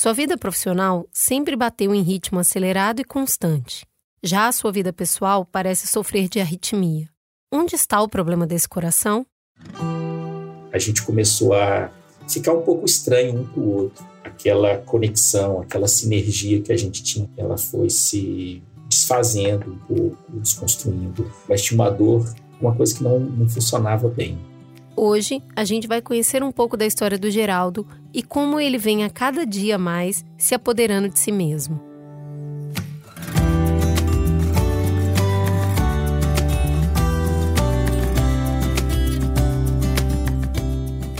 Sua vida profissional sempre bateu em ritmo acelerado e constante. Já a sua vida pessoal parece sofrer de arritmia. Onde está o problema desse coração? A gente começou a ficar um pouco estranho um com o outro. Aquela conexão, aquela sinergia que a gente tinha, ela foi se desfazendo um pouco, desconstruindo. Mas tinha uma dor, uma coisa que não, não funcionava bem. Hoje, a gente vai conhecer um pouco da história do Geraldo e como ele vem a cada dia mais se apoderando de si mesmo.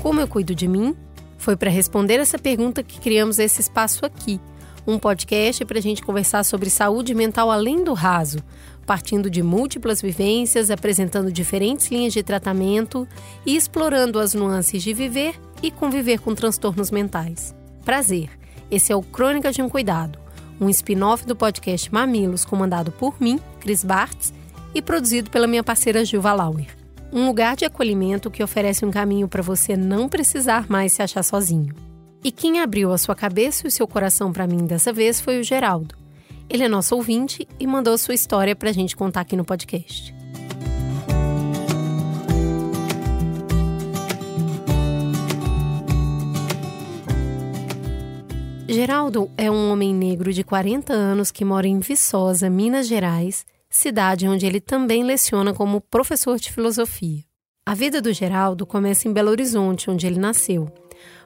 Como eu cuido de mim? Foi para responder essa pergunta que criamos esse espaço aqui, um podcast para a gente conversar sobre saúde mental além do raso, partindo de múltiplas vivências, apresentando diferentes linhas de tratamento e explorando as nuances de viver e conviver com transtornos mentais. Prazer! Esse é o Crônica de um Cuidado, um spin-off do podcast Mamilos, comandado por mim, Cris Bartz, e produzido pela minha parceira Gilva Lauer. Um lugar de acolhimento que oferece um caminho para você não precisar mais se achar sozinho. E quem abriu a sua cabeça e o seu coração para mim dessa vez foi o Geraldo ele é nosso ouvinte e mandou sua história para a gente contar aqui no podcast. Geraldo é um homem negro de 40 anos que mora em Viçosa, Minas Gerais, cidade onde ele também leciona como professor de filosofia. A vida do Geraldo começa em Belo Horizonte, onde ele nasceu,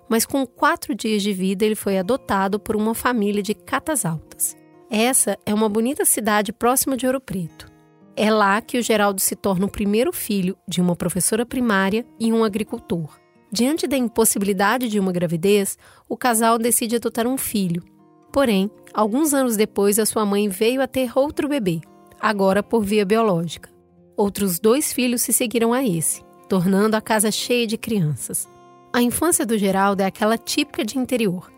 mas com quatro dias de vida ele foi adotado por uma família de Catas Altas. Essa é uma bonita cidade próxima de Ouro Preto. É lá que o Geraldo se torna o primeiro filho de uma professora primária e um agricultor. Diante da impossibilidade de uma gravidez, o casal decide adotar um filho. Porém, alguns anos depois, a sua mãe veio a ter outro bebê, agora por via biológica. Outros dois filhos se seguiram a esse, tornando a casa cheia de crianças. A infância do Geraldo é aquela típica de interior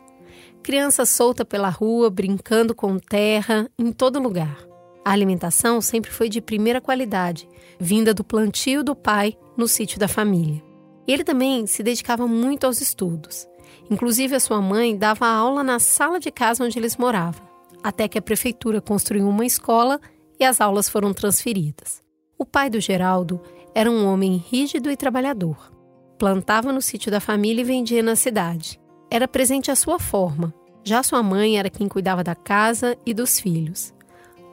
criança solta pela rua, brincando com terra, em todo lugar. A alimentação sempre foi de primeira qualidade, vinda do plantio do pai no sítio da família. Ele também se dedicava muito aos estudos. Inclusive, a sua mãe dava aula na sala de casa onde eles moravam, até que a prefeitura construiu uma escola e as aulas foram transferidas. O pai do Geraldo era um homem rígido e trabalhador. Plantava no sítio da família e vendia na cidade era presente à sua forma. Já sua mãe era quem cuidava da casa e dos filhos.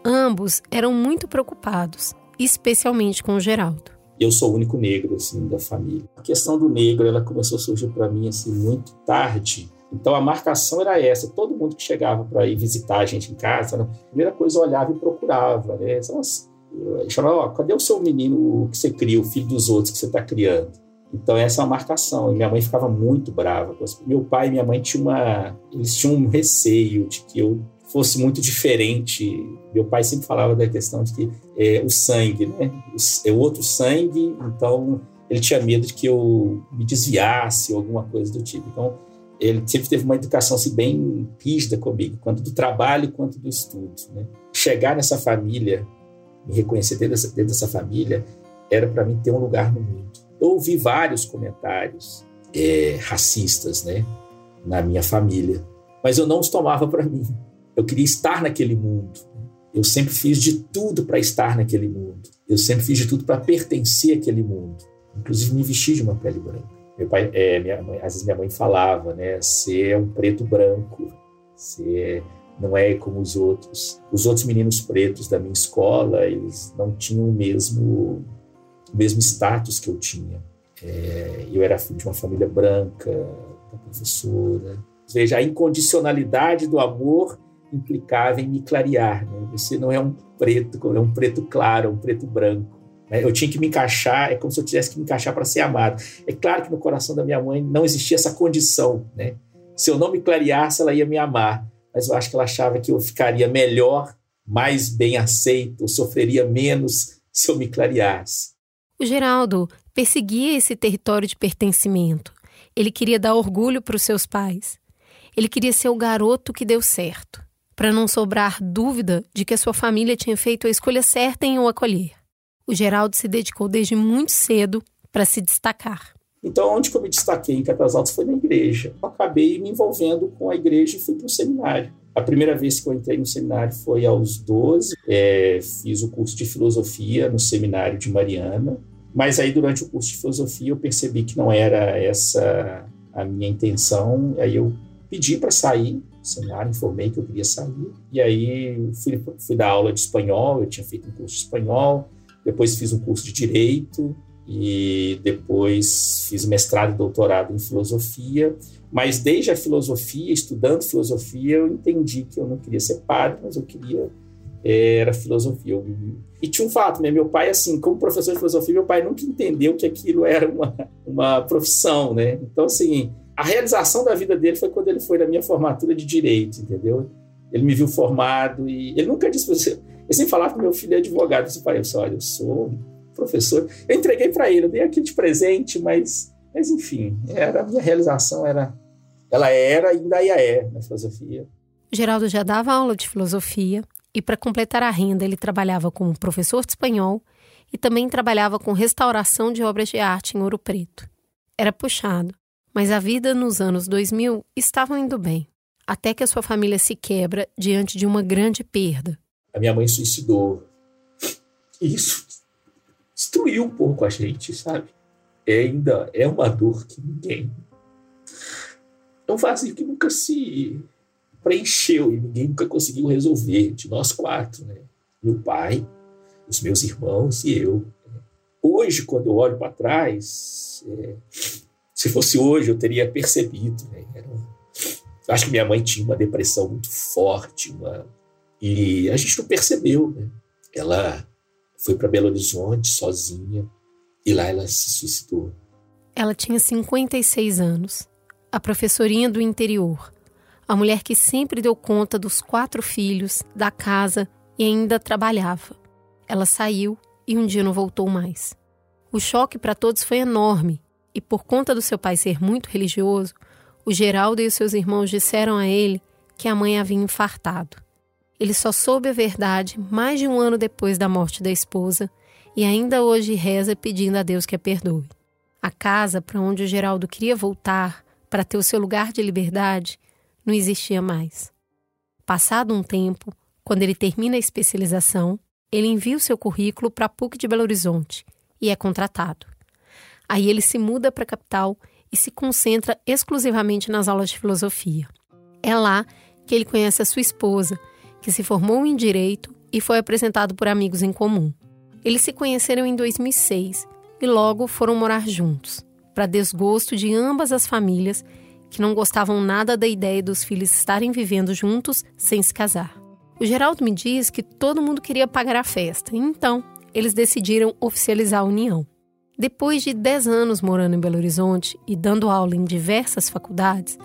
Ambos eram muito preocupados, especialmente com o Geraldo. Eu sou o único negro assim da família. A questão do negro ela começou a surgir para mim assim muito tarde. Então a marcação era essa. Todo mundo que chegava para ir visitar a gente em casa, né, a primeira coisa olhava e procurava, né? Nossa, chamava, ó, cadê o seu menino que você cria, o filho dos outros que você está criando? Então essa é uma marcação. E minha mãe ficava muito brava. Meu pai e minha mãe tinham uma, eles tinham um receio de que eu fosse muito diferente. Meu pai sempre falava da questão de que é, o sangue, né? É outro sangue. Então ele tinha medo de que eu me desviasse ou alguma coisa do tipo. Então ele sempre teve uma educação assim, bem rígida comigo, quanto do trabalho quanto do estudo. Né? Chegar nessa família, me reconhecer dentro dessa, dentro dessa família, era para mim ter um lugar no mundo. Eu ouvi vários comentários é, racistas, né, na minha família, mas eu não os tomava para mim. Eu queria estar naquele mundo. Eu sempre fiz de tudo para estar naquele mundo. Eu sempre fiz de tudo para pertencer àquele mundo. Inclusive me vestir de uma pele branca. Meu pai, é, minha mãe, às vezes minha mãe falava, né? Você é um preto branco. Você não é como os outros. Os outros meninos pretos da minha escola, eles não tinham o mesmo o mesmo status que eu tinha. É, eu era filho de uma família branca, da professora. Veja, a incondicionalidade do amor implicava em me clarear. Né? Você não é um preto, é um preto claro, um preto branco. Né? Eu tinha que me encaixar, é como se eu tivesse que me encaixar para ser amado. É claro que no coração da minha mãe não existia essa condição. Né? Se eu não me clareasse, ela ia me amar. Mas eu acho que ela achava que eu ficaria melhor, mais bem aceito, sofreria menos se eu me clareasse. O Geraldo perseguia esse território de pertencimento. Ele queria dar orgulho para os seus pais. Ele queria ser o garoto que deu certo, para não sobrar dúvida de que a sua família tinha feito a escolha certa em o acolher. O Geraldo se dedicou desde muito cedo para se destacar. Então, onde que eu me destaquei em Catas Altas foi na igreja. Eu acabei me envolvendo com a igreja e fui para o seminário. A primeira vez que eu entrei no seminário foi aos 12. É, fiz o curso de filosofia no seminário de Mariana. Mas aí, durante o curso de filosofia, eu percebi que não era essa a minha intenção. Aí eu pedi para sair do seminário, informei que eu queria sair. E aí fui, fui dar aula de espanhol. Eu tinha feito um curso de espanhol. Depois fiz um curso de direito e depois fiz mestrado e doutorado em filosofia. Mas desde a filosofia, estudando filosofia, eu entendi que eu não queria ser padre, mas eu queria era filosofia. Eu, e tinha um fato, né? Meu pai, assim, como professor de filosofia, meu pai nunca entendeu que aquilo era uma, uma profissão, né? Então, assim, a realização da vida dele foi quando ele foi na minha formatura de direito, entendeu? Ele me viu formado e ele nunca disse para você. Eu sempre falava que meu filho é advogado. Eu disse para ele: olha, eu sou professor. Eu entreguei para ele, eu dei aqui de presente, mas, mas enfim, era a minha realização era, ela era e ainda é na filosofia. Geraldo já dava aula de filosofia e para completar a renda ele trabalhava como professor de espanhol e também trabalhava com restauração de obras de arte em Ouro Preto. Era puxado, mas a vida nos anos 2000 estava indo bem, até que a sua família se quebra diante de uma grande perda. A minha mãe suicidou. Isso destruiu um pouco a gente, sabe? É ainda é uma dor que ninguém. É um vazio que nunca se preencheu e ninguém nunca conseguiu resolver, de nós quatro, né? Meu pai, os meus irmãos e eu. Hoje, quando eu olho para trás, é, se fosse hoje, eu teria percebido. Né? acho que minha mãe tinha uma depressão muito forte, uma, e a gente não percebeu. Né? Ela foi para Belo Horizonte sozinha e lá ela se suicidou. Ela tinha 56 anos, a professorinha do interior, a mulher que sempre deu conta dos quatro filhos, da casa e ainda trabalhava. Ela saiu e um dia não voltou mais. O choque para todos foi enorme e, por conta do seu pai ser muito religioso, o Geraldo e os seus irmãos disseram a ele que a mãe havia infartado. Ele só soube a verdade mais de um ano depois da morte da esposa e ainda hoje reza pedindo a Deus que a perdoe. A casa para onde o Geraldo queria voltar para ter o seu lugar de liberdade não existia mais. Passado um tempo, quando ele termina a especialização, ele envia o seu currículo para a PUC de Belo Horizonte e é contratado. Aí ele se muda para a capital e se concentra exclusivamente nas aulas de filosofia. É lá que ele conhece a sua esposa, que se formou em direito e foi apresentado por amigos em comum. Eles se conheceram em 2006 e logo foram morar juntos, para desgosto de ambas as famílias que não gostavam nada da ideia dos filhos estarem vivendo juntos sem se casar. O Geraldo me diz que todo mundo queria pagar a festa, então eles decidiram oficializar a união. Depois de 10 anos morando em Belo Horizonte e dando aula em diversas faculdades,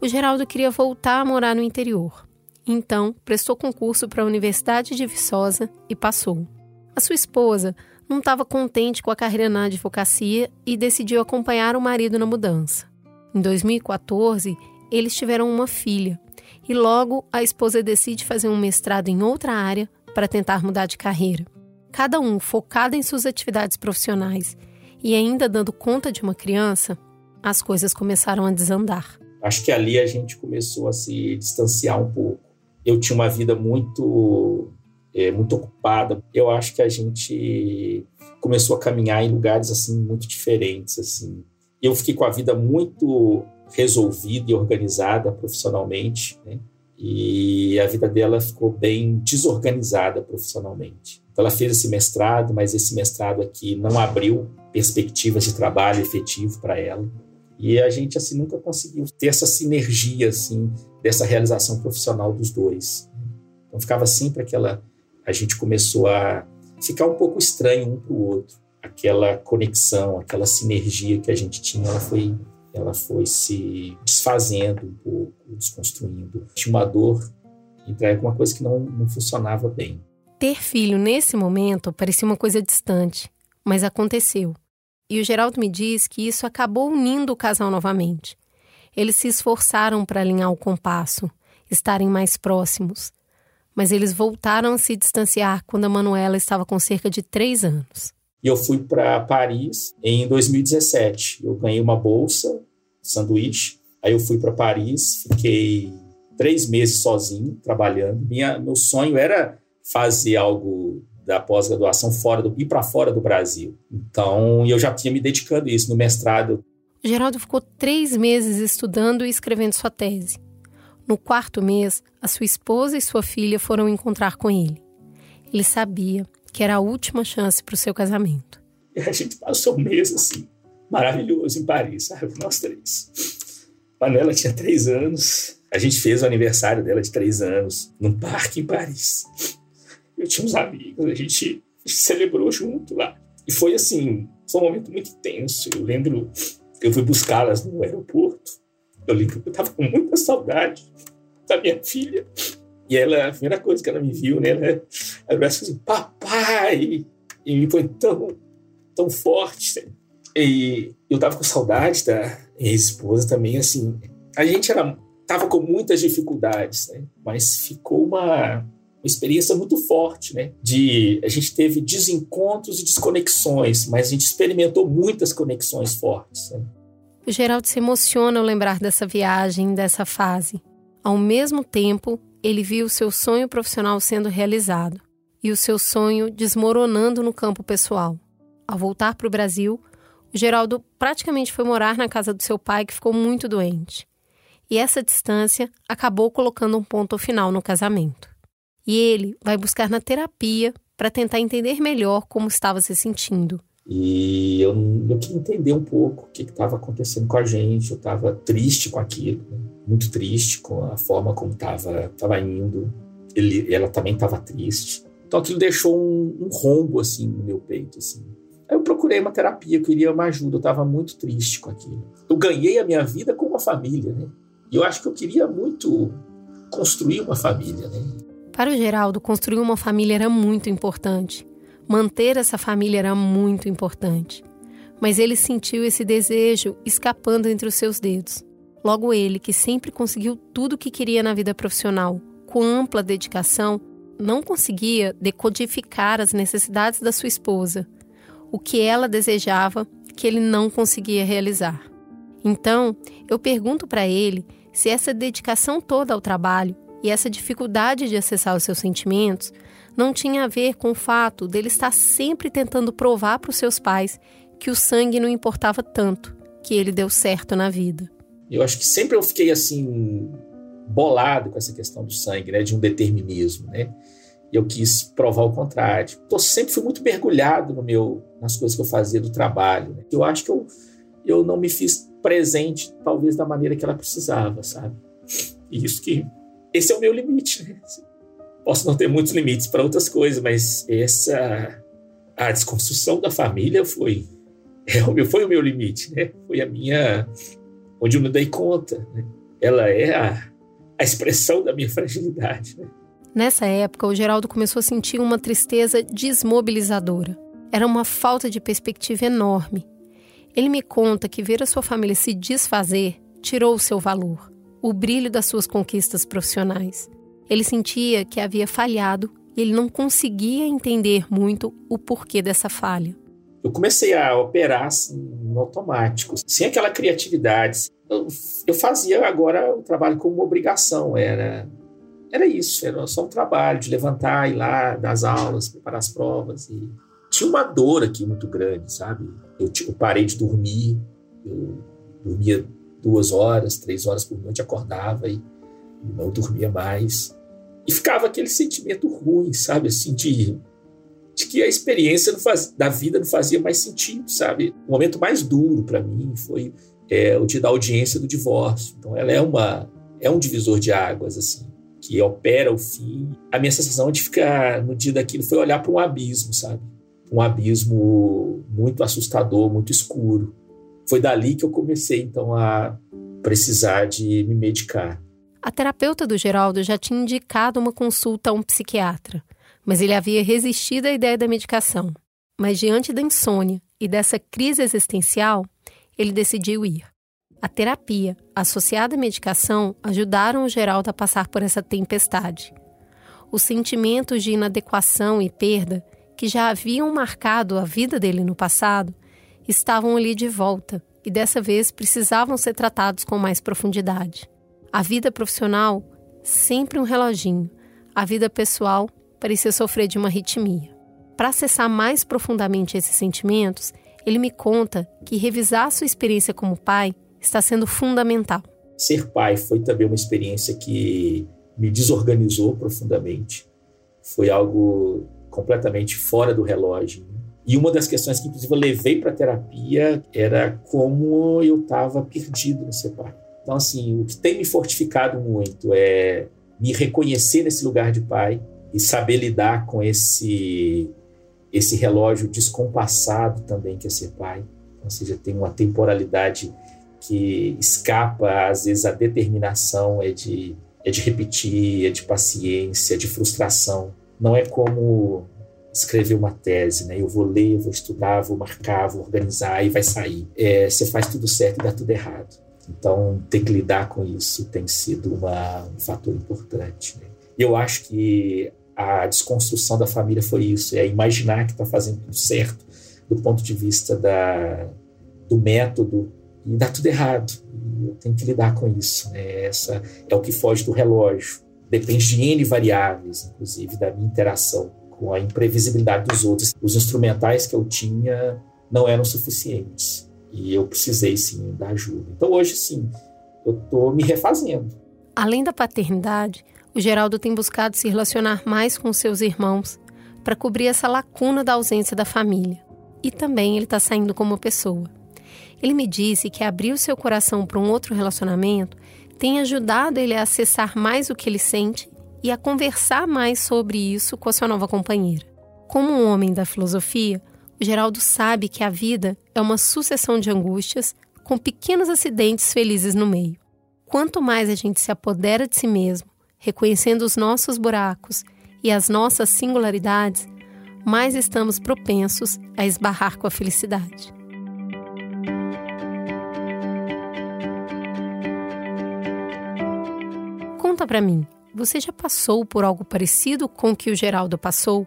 o Geraldo queria voltar a morar no interior. Então, prestou concurso para a Universidade de Viçosa e passou. A sua esposa não estava contente com a carreira na advocacia e decidiu acompanhar o marido na mudança. Em 2014, eles tiveram uma filha e logo a esposa decide fazer um mestrado em outra área para tentar mudar de carreira. Cada um focado em suas atividades profissionais e ainda dando conta de uma criança, as coisas começaram a desandar. Acho que ali a gente começou a se distanciar um pouco eu tinha uma vida muito é, muito ocupada. Eu acho que a gente começou a caminhar em lugares assim muito diferentes assim. Eu fiquei com a vida muito resolvida e organizada profissionalmente, né? E a vida dela ficou bem desorganizada profissionalmente. Então, ela fez esse mestrado, mas esse mestrado aqui não abriu perspectivas de trabalho efetivo para ela. E a gente assim nunca conseguiu ter essa sinergia assim dessa realização profissional dos dois. Então ficava sempre aquela a gente começou a ficar um pouco estranho um para o outro. Aquela conexão, aquela sinergia que a gente tinha, ela foi ela foi se desfazendo um pouco, desconstruindo. Tinha uma dor e alguma coisa que não, não funcionava bem. Ter filho nesse momento parecia uma coisa distante, mas aconteceu. E o Geraldo me diz que isso acabou unindo o casal novamente. Eles se esforçaram para alinhar o compasso, estarem mais próximos. Mas eles voltaram a se distanciar quando a Manuela estava com cerca de três anos. E eu fui para Paris em 2017. Eu ganhei uma bolsa, sanduíche. Aí eu fui para Paris, fiquei três meses sozinho, trabalhando. Minha, meu sonho era fazer algo da pós-graduação fora do ir para fora do Brasil. Então, eu já tinha me dedicando a isso no mestrado. Geraldo ficou três meses estudando e escrevendo sua tese. No quarto mês, a sua esposa e sua filha foram encontrar com ele. Ele sabia que era a última chance para o seu casamento. E a gente passou um mês assim, maravilhoso em Paris, sabe? Nós três. Manuela tinha três anos. A gente fez o aniversário dela de três anos num parque em Paris. Eu tinha uns amigos, a gente, celebrou junto lá. E foi assim, foi um momento muito intenso. Eu lembro, eu fui buscá-las no aeroporto. Eu lembro que eu tava com muita saudade da minha filha. E ela, a primeira coisa que ela me viu, né, ela, ela assim, papai! E foi tão, tão forte. E eu tava com saudade da minha esposa também, assim. A gente era, tava com muitas dificuldades, né? Mas ficou uma, uma experiência muito forte, né? De a gente teve desencontros e desconexões, mas a gente experimentou muitas conexões fortes. Né? O Geraldo se emociona ao lembrar dessa viagem, dessa fase. Ao mesmo tempo, ele viu seu sonho profissional sendo realizado e o seu sonho desmoronando no campo pessoal. Ao voltar para o Brasil, o Geraldo praticamente foi morar na casa do seu pai, que ficou muito doente. E essa distância acabou colocando um ponto final no casamento. E ele vai buscar na terapia para tentar entender melhor como estava se sentindo. E eu, eu queria entender um pouco o que estava acontecendo com a gente. Eu estava triste com aquilo, né? Muito triste com a forma como estava tava indo. Ele, ela também estava triste. Então aquilo deixou um, um, rombo assim no meu peito. Assim. Aí eu procurei uma terapia, eu queria uma ajuda. Eu estava muito triste com aquilo. Eu ganhei a minha vida com uma família, né? E eu acho que eu queria muito construir uma família, né? Para o Geraldo, construir uma família era muito importante. Manter essa família era muito importante. Mas ele sentiu esse desejo escapando entre os seus dedos. Logo ele, que sempre conseguiu tudo o que queria na vida profissional, com ampla dedicação, não conseguia decodificar as necessidades da sua esposa, o que ela desejava que ele não conseguia realizar. Então, eu pergunto para ele se essa dedicação toda ao trabalho e essa dificuldade de acessar os seus sentimentos não tinha a ver com o fato dele estar sempre tentando provar para os seus pais que o sangue não importava tanto, que ele deu certo na vida. Eu acho que sempre eu fiquei assim bolado com essa questão do sangue, né, de um determinismo, né? Eu quis provar o contrário. Então sempre fui muito mergulhado no meu nas coisas que eu fazia do trabalho. Né? Eu acho que eu eu não me fiz presente talvez da maneira que ela precisava, sabe? E isso que esse é o meu limite. Né? Posso não ter muitos limites para outras coisas, mas essa a desconstrução da família foi é, foi o meu limite, né? Foi a minha onde eu me dei conta. Né? Ela é a, a expressão da minha fragilidade. Né? Nessa época, o Geraldo começou a sentir uma tristeza desmobilizadora. Era uma falta de perspectiva enorme. Ele me conta que ver a sua família se desfazer tirou o seu valor, o brilho das suas conquistas profissionais. Ele sentia que havia falhado e ele não conseguia entender muito o porquê dessa falha. Eu comecei a operar assim, no automático, sem aquela criatividade. Eu, eu fazia agora o trabalho como obrigação, era era isso, era só um trabalho de levantar, ir lá, dar as aulas, preparar as provas. E tinha uma dor aqui muito grande, sabe? Eu, eu parei de dormir, eu dormia duas horas, três horas por noite, acordava e não dormia mais. E ficava aquele sentimento ruim, sabe? Assim, de, de que a experiência faz, da vida não fazia mais sentido, sabe? O momento mais duro para mim foi é, o dia da audiência do divórcio. Então, ela é, uma, é um divisor de águas, assim, que opera o fim. A minha sensação de ficar no dia daquilo foi olhar para um abismo, sabe? Um abismo muito assustador, muito escuro. Foi dali que eu comecei, então, a precisar de me medicar. A terapeuta do Geraldo já tinha indicado uma consulta a um psiquiatra, mas ele havia resistido à ideia da medicação. Mas diante da insônia e dessa crise existencial, ele decidiu ir. A terapia, associada à medicação, ajudaram o Geraldo a passar por essa tempestade. Os sentimentos de inadequação e perda que já haviam marcado a vida dele no passado estavam ali de volta e dessa vez precisavam ser tratados com mais profundidade. A vida profissional, sempre um reloginho. A vida pessoal parecia sofrer de uma arritmia. Para acessar mais profundamente esses sentimentos, ele me conta que revisar sua experiência como pai está sendo fundamental. Ser pai foi também uma experiência que me desorganizou profundamente. Foi algo completamente fora do relógio. E uma das questões que, inclusive, eu levei para a terapia era como eu estava perdido no ser pai. Então, assim, o que tem me fortificado muito é me reconhecer nesse lugar de pai e saber lidar com esse esse relógio descompassado também que é ser pai. Ou seja, tem uma temporalidade que escapa, às vezes, a determinação é de, é de repetir, é de paciência, é de frustração. Não é como escrever uma tese, né? Eu vou ler, vou estudar, vou marcar, vou organizar e vai sair. É, você faz tudo certo e dá tudo errado. Então, ter que lidar com isso tem sido uma, um fator importante. Né? Eu acho que a desconstrução da família foi isso, é imaginar que está fazendo tudo certo do ponto de vista da, do método e dá tudo errado. Eu tenho que lidar com isso. Né? Essa é o que foge do relógio. Depende de N variáveis, inclusive da minha interação com a imprevisibilidade dos outros. Os instrumentais que eu tinha não eram suficientes e eu precisei sim da ajuda. Então hoje sim, eu estou me refazendo. Além da paternidade, o Geraldo tem buscado se relacionar mais com seus irmãos para cobrir essa lacuna da ausência da família. E também ele está saindo como pessoa. Ele me disse que abrir o seu coração para um outro relacionamento tem ajudado ele a acessar mais o que ele sente e a conversar mais sobre isso com a sua nova companheira. Como um homem da filosofia, o Geraldo sabe que a vida é uma sucessão de angústias com pequenos acidentes felizes no meio. Quanto mais a gente se apodera de si mesmo, reconhecendo os nossos buracos e as nossas singularidades, mais estamos propensos a esbarrar com a felicidade. Conta para mim, você já passou por algo parecido com o que o Geraldo passou?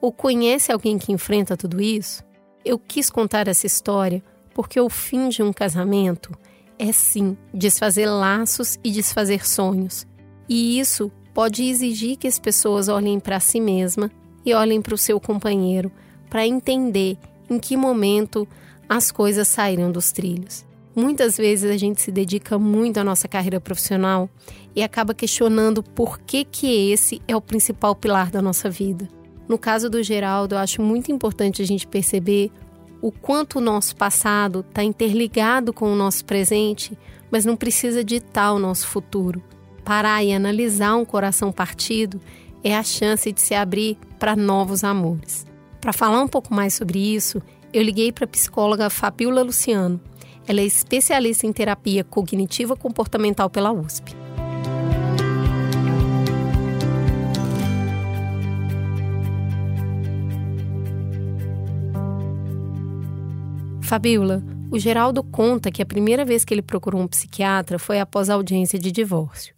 Ou conhece alguém que enfrenta tudo isso? Eu quis contar essa história porque o fim de um casamento é sim desfazer laços e desfazer sonhos. E isso pode exigir que as pessoas olhem para si mesma e olhem para o seu companheiro para entender em que momento as coisas saíram dos trilhos. Muitas vezes a gente se dedica muito à nossa carreira profissional e acaba questionando por que, que esse é o principal pilar da nossa vida. No caso do Geraldo, eu acho muito importante a gente perceber o quanto o nosso passado está interligado com o nosso presente, mas não precisa ditar o nosso futuro. Parar e analisar um coração partido é a chance de se abrir para novos amores. Para falar um pouco mais sobre isso, eu liguei para a psicóloga Fabiola Luciano ela é especialista em terapia cognitiva comportamental pela USP. Fabiola, o Geraldo conta que a primeira vez que ele procurou um psiquiatra foi após a audiência de divórcio.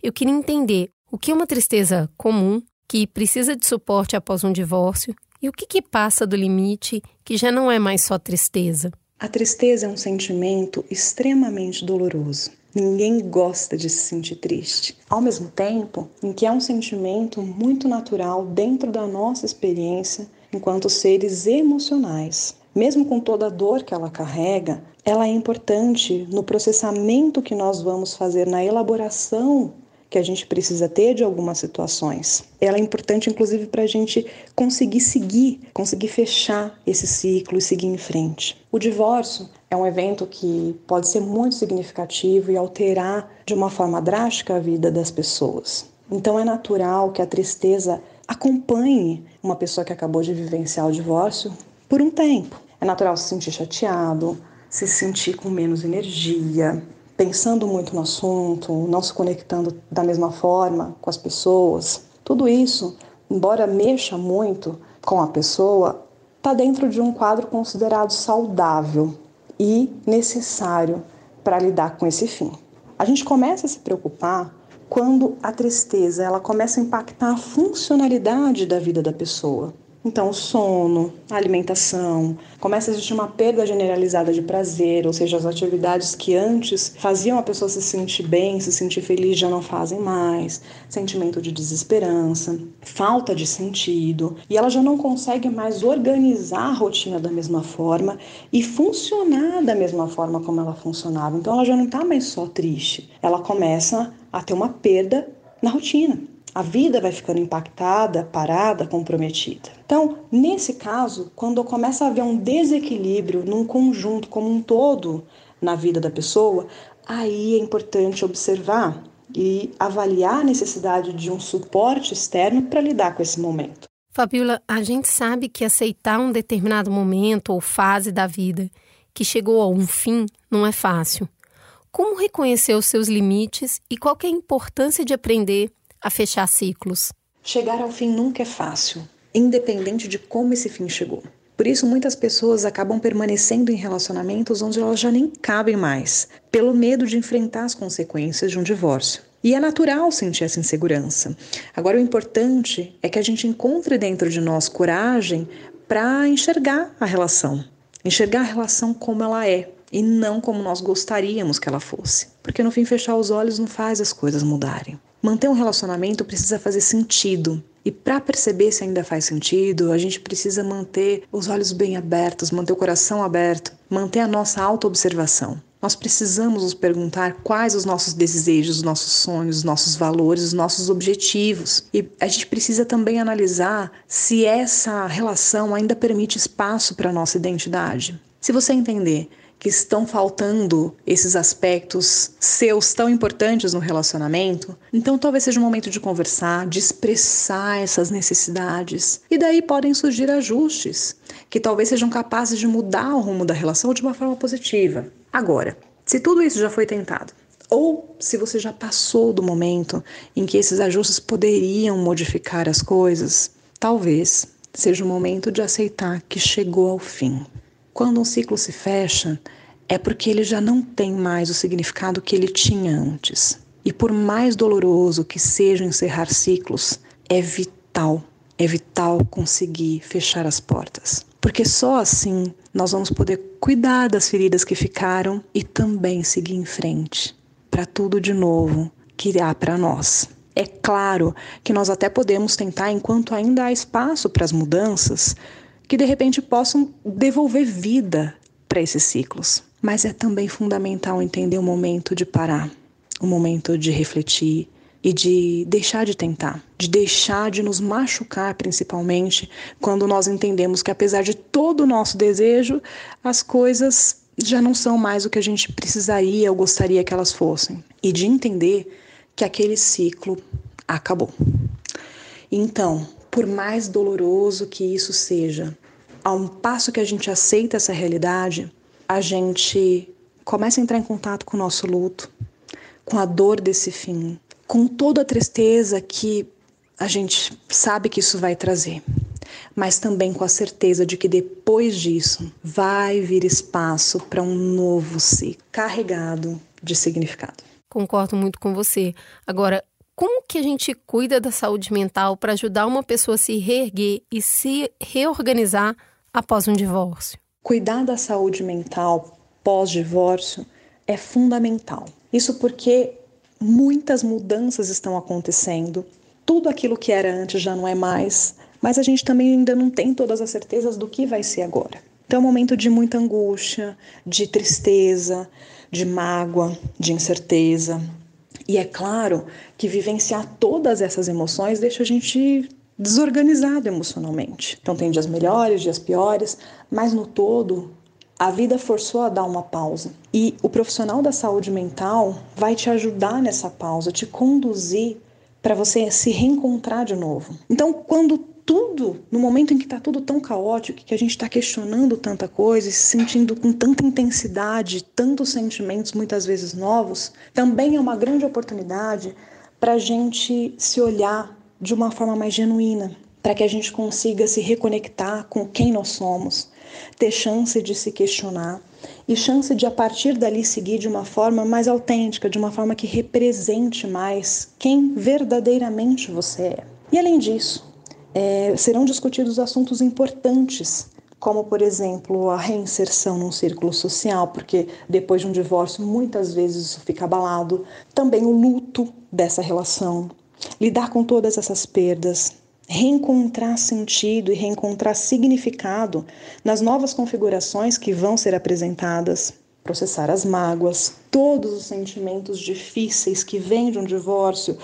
Eu queria entender o que é uma tristeza comum, que precisa de suporte após um divórcio, e o que, que passa do limite, que já não é mais só tristeza. A tristeza é um sentimento extremamente doloroso. Ninguém gosta de se sentir triste. Ao mesmo tempo em que é um sentimento muito natural dentro da nossa experiência enquanto seres emocionais. Mesmo com toda a dor que ela carrega, ela é importante no processamento que nós vamos fazer na elaboração que a gente precisa ter de algumas situações. Ela é importante, inclusive, para a gente conseguir seguir, conseguir fechar esse ciclo e seguir em frente. O divórcio é um evento que pode ser muito significativo e alterar de uma forma drástica a vida das pessoas. Então, é natural que a tristeza acompanhe uma pessoa que acabou de vivenciar o divórcio por um tempo. É natural se sentir chateado, se sentir com menos energia, pensando muito no assunto, não se conectando da mesma forma com as pessoas. Tudo isso, embora mexa muito com a pessoa, está dentro de um quadro considerado saudável e necessário para lidar com esse fim. A gente começa a se preocupar quando a tristeza ela começa a impactar a funcionalidade da vida da pessoa. Então, o sono, a alimentação, começa a existir uma perda generalizada de prazer, ou seja, as atividades que antes faziam a pessoa se sentir bem, se sentir feliz, já não fazem mais, sentimento de desesperança, falta de sentido, e ela já não consegue mais organizar a rotina da mesma forma e funcionar da mesma forma como ela funcionava. Então, ela já não está mais só triste, ela começa a ter uma perda na rotina a vida vai ficando impactada, parada, comprometida. Então, nesse caso, quando começa a haver um desequilíbrio num conjunto como um todo na vida da pessoa, aí é importante observar e avaliar a necessidade de um suporte externo para lidar com esse momento. Fabiola, a gente sabe que aceitar um determinado momento ou fase da vida que chegou a um fim não é fácil. Como reconhecer os seus limites e qual é a importância de aprender a fechar ciclos. Chegar ao fim nunca é fácil, independente de como esse fim chegou. Por isso, muitas pessoas acabam permanecendo em relacionamentos onde elas já nem cabem mais, pelo medo de enfrentar as consequências de um divórcio. E é natural sentir essa insegurança. Agora, o importante é que a gente encontre dentro de nós coragem para enxergar a relação, enxergar a relação como ela é e não como nós gostaríamos que ela fosse. Porque no fim, fechar os olhos não faz as coisas mudarem. Manter um relacionamento precisa fazer sentido. E para perceber se ainda faz sentido, a gente precisa manter os olhos bem abertos, manter o coração aberto, manter a nossa autoobservação. Nós precisamos nos perguntar quais os nossos desejos, os nossos sonhos, os nossos valores, os nossos objetivos. E a gente precisa também analisar se essa relação ainda permite espaço para a nossa identidade. Se você entender que estão faltando esses aspectos seus tão importantes no relacionamento, então talvez seja o momento de conversar, de expressar essas necessidades. E daí podem surgir ajustes que talvez sejam capazes de mudar o rumo da relação de uma forma positiva. Agora, se tudo isso já foi tentado, ou se você já passou do momento em que esses ajustes poderiam modificar as coisas, talvez seja o momento de aceitar que chegou ao fim. Quando um ciclo se fecha, é porque ele já não tem mais o significado que ele tinha antes. E por mais doloroso que seja encerrar ciclos, é vital, é vital conseguir fechar as portas. Porque só assim nós vamos poder cuidar das feridas que ficaram e também seguir em frente para tudo de novo que há para nós. É claro que nós até podemos tentar, enquanto ainda há espaço para as mudanças, que de repente possam devolver vida para esses ciclos. Mas é também fundamental entender o momento de parar, o momento de refletir e de deixar de tentar, de deixar de nos machucar, principalmente quando nós entendemos que, apesar de todo o nosso desejo, as coisas já não são mais o que a gente precisaria ou gostaria que elas fossem. E de entender que aquele ciclo acabou. Então, por mais doloroso que isso seja, a um passo que a gente aceita essa realidade, a gente começa a entrar em contato com o nosso luto, com a dor desse fim, com toda a tristeza que a gente sabe que isso vai trazer, mas também com a certeza de que depois disso vai vir espaço para um novo ciclo carregado de significado. Concordo muito com você. Agora, como que a gente cuida da saúde mental para ajudar uma pessoa a se reerguer e se reorganizar após um divórcio? Cuidar da saúde mental pós-divórcio é fundamental. Isso porque muitas mudanças estão acontecendo. Tudo aquilo que era antes já não é mais, mas a gente também ainda não tem todas as certezas do que vai ser agora. Então é um momento de muita angústia, de tristeza, de mágoa, de incerteza, e é claro que vivenciar todas essas emoções deixa a gente desorganizado emocionalmente. Então tem dias melhores, dias piores, mas no todo a vida forçou a dar uma pausa. E o profissional da saúde mental vai te ajudar nessa pausa, te conduzir para você se reencontrar de novo. Então, quando tudo, no momento em que está tudo tão caótico, que a gente está questionando tanta coisa e se sentindo com tanta intensidade, tantos sentimentos muitas vezes novos, também é uma grande oportunidade para a gente se olhar de uma forma mais genuína, para que a gente consiga se reconectar com quem nós somos, ter chance de se questionar e chance de a partir dali seguir de uma forma mais autêntica, de uma forma que represente mais quem verdadeiramente você é. E além disso, é, serão discutidos assuntos importantes como por exemplo a reinserção num círculo social, porque depois de um divórcio muitas vezes isso fica abalado, também o luto dessa relação, lidar com todas essas perdas, reencontrar sentido e reencontrar significado nas novas configurações que vão ser apresentadas, processar as mágoas, todos os sentimentos difíceis que vêm de um divórcio,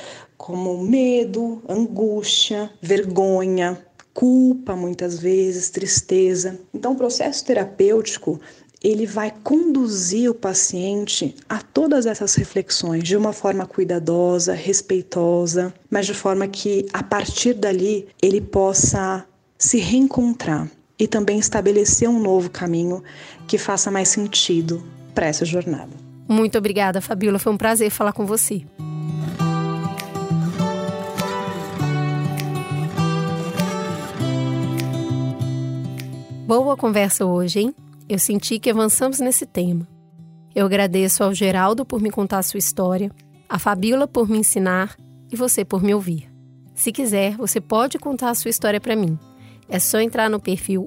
como medo, angústia, vergonha, culpa muitas vezes, tristeza. Então o processo terapêutico ele vai conduzir o paciente a todas essas reflexões de uma forma cuidadosa, respeitosa, mas de forma que a partir dali ele possa se reencontrar e também estabelecer um novo caminho que faça mais sentido para essa jornada. Muito obrigada, Fabiola. Foi um prazer falar com você. Boa conversa hoje, hein? Eu senti que avançamos nesse tema. Eu agradeço ao Geraldo por me contar sua história, a Fabiola por me ensinar e você por me ouvir. Se quiser, você pode contar a sua história para mim. É só entrar no perfil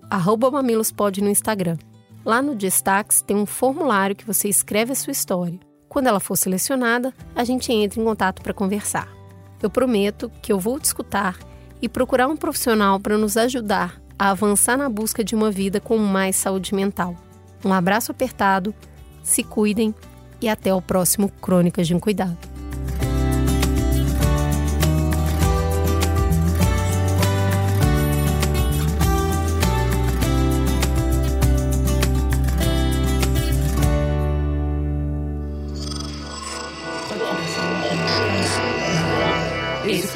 mamilospod no Instagram. Lá no Destaques tem um formulário que você escreve a sua história. Quando ela for selecionada, a gente entra em contato para conversar. Eu prometo que eu vou te escutar e procurar um profissional para nos ajudar a avançar na busca de uma vida com mais saúde mental. Um abraço apertado, se cuidem e até o próximo Crônicas de um Cuidado.